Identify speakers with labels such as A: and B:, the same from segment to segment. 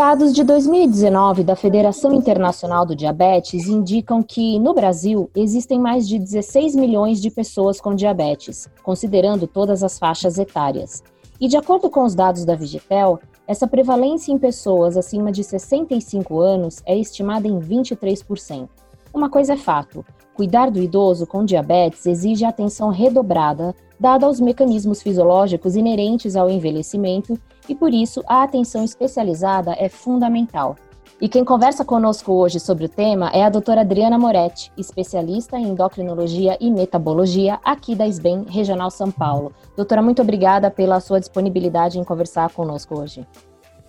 A: Dados de 2019 da Federação Internacional do Diabetes indicam que, no Brasil, existem mais de 16 milhões de pessoas com diabetes, considerando todas as faixas etárias. E, de acordo com os dados da Vigitel, essa prevalência em pessoas acima de 65 anos é estimada em 23%. Uma coisa é fato: cuidar do idoso com diabetes exige atenção redobrada, dada aos mecanismos fisiológicos inerentes ao envelhecimento e por isso a atenção especializada é fundamental. E quem conversa conosco hoje sobre o tema é a doutora Adriana Moretti, especialista em endocrinologia e metabologia aqui da SBEM Regional São Paulo. Doutora, muito obrigada pela sua disponibilidade em conversar conosco hoje.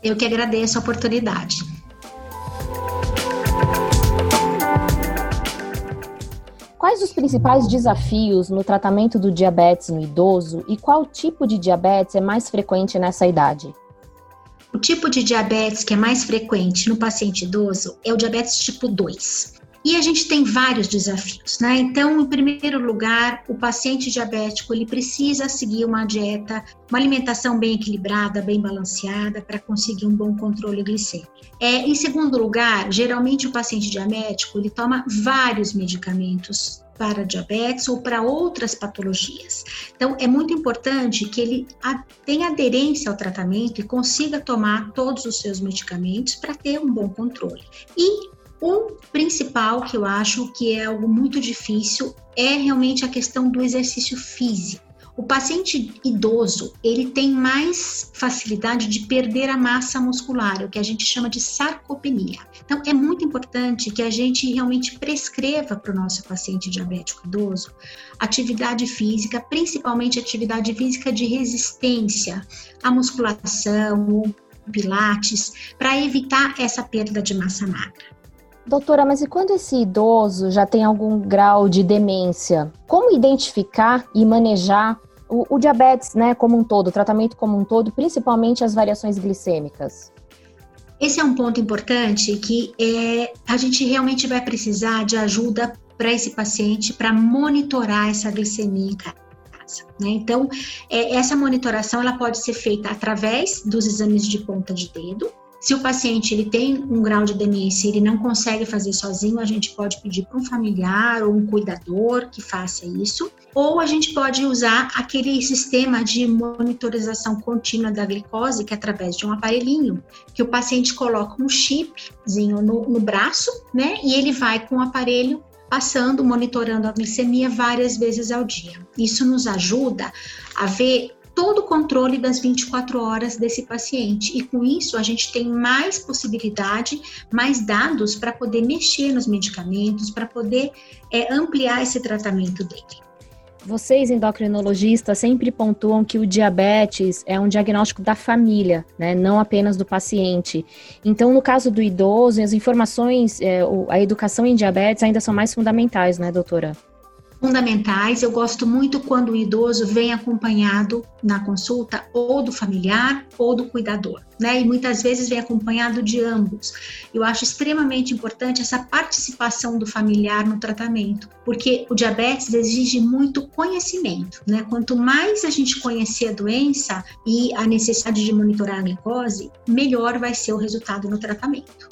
B: Eu que agradeço a oportunidade.
A: Quais os principais desafios no tratamento do diabetes no idoso e qual tipo de diabetes é mais frequente nessa idade?
B: O tipo de diabetes que é mais frequente no paciente idoso é o diabetes tipo 2. E a gente tem vários desafios, né? Então, em primeiro lugar, o paciente diabético ele precisa seguir uma dieta, uma alimentação bem equilibrada, bem balanceada para conseguir um bom controle glicêmico. É, em segundo lugar, geralmente o paciente diabético ele toma vários medicamentos para diabetes ou para outras patologias. Então, é muito importante que ele tenha aderência ao tratamento e consiga tomar todos os seus medicamentos para ter um bom controle. E o principal que eu acho que é algo muito difícil é realmente a questão do exercício físico. O paciente idoso, ele tem mais facilidade de perder a massa muscular, o que a gente chama de sarcopenia. Então, é muito importante que a gente realmente prescreva para o nosso paciente diabético idoso atividade física, principalmente atividade física de resistência à musculação, pilates, para evitar essa perda de massa magra.
A: Doutora, mas e quando esse idoso já tem algum grau de demência? Como identificar e manejar o, o diabetes, né, como um todo, o tratamento como um todo, principalmente as variações glicêmicas?
B: Esse é um ponto importante que é, a gente realmente vai precisar de ajuda para esse paciente para monitorar essa glicemia em casa. Né? Então, é, essa monitoração ela pode ser feita através dos exames de ponta de dedo, se o paciente ele tem um grau de demência ele não consegue fazer sozinho, a gente pode pedir para um familiar ou um cuidador que faça isso, ou a gente pode usar aquele sistema de monitorização contínua da glicose, que é através de um aparelhinho, que o paciente coloca um chipzinho no, no braço, né, e ele vai com o aparelho passando, monitorando a glicemia várias vezes ao dia. Isso nos ajuda a ver todo o controle das 24 horas desse paciente. E com isso, a gente tem mais possibilidade, mais dados para poder mexer nos medicamentos, para poder é, ampliar esse tratamento dele.
A: Vocês, endocrinologistas, sempre pontuam que o diabetes é um diagnóstico da família, né, não apenas do paciente. Então, no caso do idoso, as informações, é, a educação em diabetes ainda são mais fundamentais, né, doutora?
B: Fundamentais. Eu gosto muito quando o idoso vem acompanhado na consulta ou do familiar ou do cuidador, né? E muitas vezes vem acompanhado de ambos. Eu acho extremamente importante essa participação do familiar no tratamento, porque o diabetes exige muito conhecimento, né? Quanto mais a gente conhecer a doença e a necessidade de monitorar a glicose, melhor vai ser o resultado no tratamento.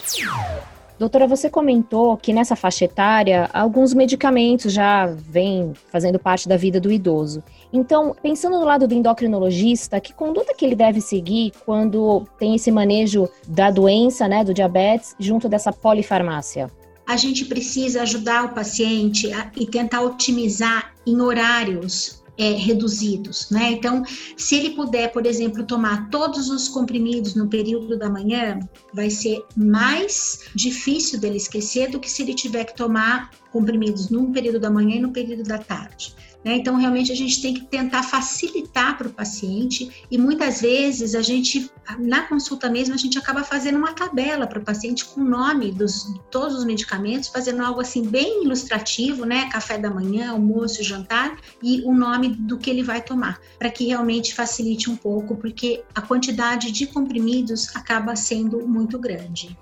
A: Doutora, você comentou que nessa faixa etária alguns medicamentos já vêm fazendo parte da vida do idoso. Então, pensando no lado do endocrinologista, que conduta que ele deve seguir quando tem esse manejo da doença, né, do diabetes, junto dessa polifarmácia?
B: A gente precisa ajudar o paciente a, e tentar otimizar em horários é, reduzidos, né? Então, se ele puder, por exemplo, tomar todos os comprimidos no período da manhã, vai ser mais difícil dele esquecer do que se ele tiver que tomar comprimidos num período da manhã e no período da tarde. Né? Então, realmente, a gente tem que tentar facilitar para o paciente e muitas vezes a gente, na consulta mesmo, a gente acaba fazendo uma tabela para o paciente com o nome dos todos os medicamentos, fazendo algo assim bem ilustrativo, né? Café da manhã, almoço, jantar e o nome do que ele vai tomar, para que realmente facilite um pouco, porque a quantidade de comprimidos acaba sendo muito grande.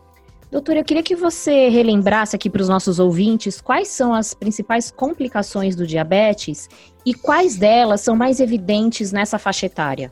A: Doutora, eu queria que você relembrasse aqui para os nossos ouvintes quais são as principais complicações do diabetes e quais delas são mais evidentes nessa faixa etária.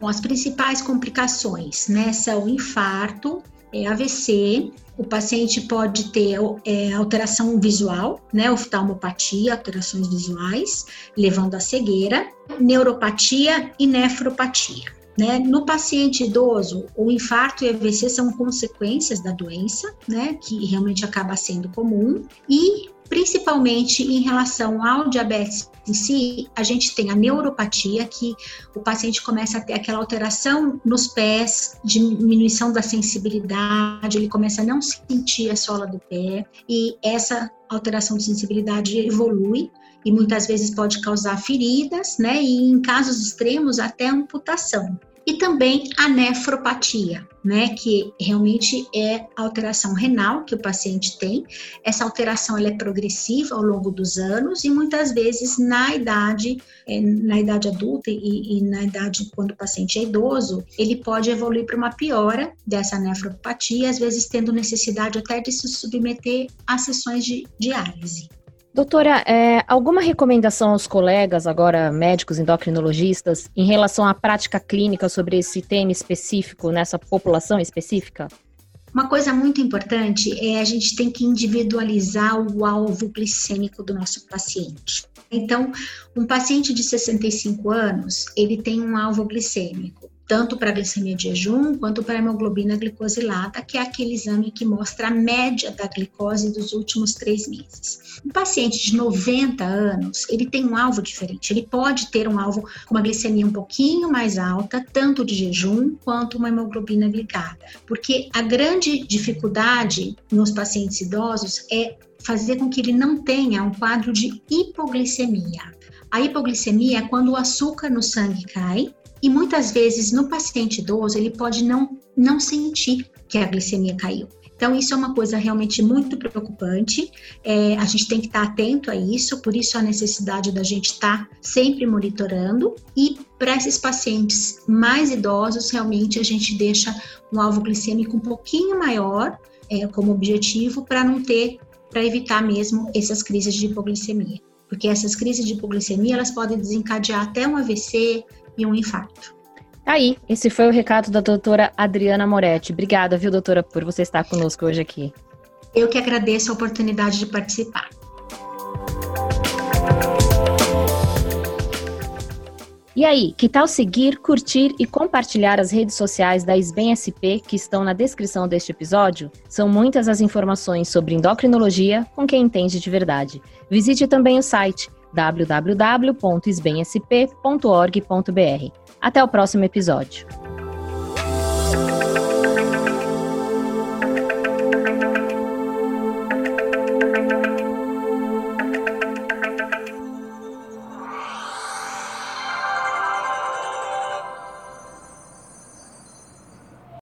B: Bom, as principais complicações né, são infarto, é, AVC, o paciente pode ter é, alteração visual, né, oftalmopatia, alterações visuais, levando à cegueira, neuropatia e nefropatia. Né? No paciente idoso, o infarto e AVC são consequências da doença, né, que realmente acaba sendo comum, e principalmente em relação ao diabetes em si, a gente tem a neuropatia, que o paciente começa a ter aquela alteração nos pés, diminuição da sensibilidade, ele começa a não sentir a sola do pé, e essa alteração de sensibilidade evolui e muitas vezes pode causar feridas, né? E em casos extremos até amputação e também a nefropatia, né, que realmente é alteração renal que o paciente tem. Essa alteração ela é progressiva ao longo dos anos e muitas vezes na idade, é, na idade adulta e, e, na idade quando o paciente é idoso, ele pode evoluir para uma piora dessa nefropatia, às vezes tendo necessidade até de se submeter a sessões de diálise.
A: Doutora, é, alguma recomendação aos colegas, agora médicos endocrinologistas, em relação à prática clínica sobre esse tema específico, nessa população específica?
B: Uma coisa muito importante é a gente tem que individualizar o alvo glicêmico do nosso paciente. Então, um paciente de 65 anos, ele tem um alvo glicêmico tanto para glicemia de jejum quanto para hemoglobina glicosilada, que é aquele exame que mostra a média da glicose dos últimos três meses. Um paciente de 90 anos, ele tem um alvo diferente. Ele pode ter um alvo com uma glicemia um pouquinho mais alta, tanto de jejum quanto uma hemoglobina glicada, porque a grande dificuldade nos pacientes idosos é fazer com que ele não tenha um quadro de hipoglicemia. A hipoglicemia é quando o açúcar no sangue cai e muitas vezes no paciente idoso ele pode não, não sentir que a glicemia caiu. Então, isso é uma coisa realmente muito preocupante. É, a gente tem que estar atento a isso, por isso a necessidade da gente estar sempre monitorando. E para esses pacientes mais idosos, realmente a gente deixa um alvo glicêmico um pouquinho maior é, como objetivo para não ter, para evitar mesmo essas crises de hipoglicemia. Porque essas crises de hipoglicemia elas podem desencadear até um AVC, e um infarto.
A: Aí, esse foi o recado da doutora Adriana Moretti. Obrigada, viu, doutora, por você estar conosco hoje aqui.
B: Eu que agradeço a oportunidade de participar.
A: E aí, que tal seguir, curtir e compartilhar as redes sociais da SBEM SP que estão na descrição deste episódio? São muitas as informações sobre endocrinologia com quem entende de verdade. Visite também o site www.sbensp.org.br. Até o próximo episódio.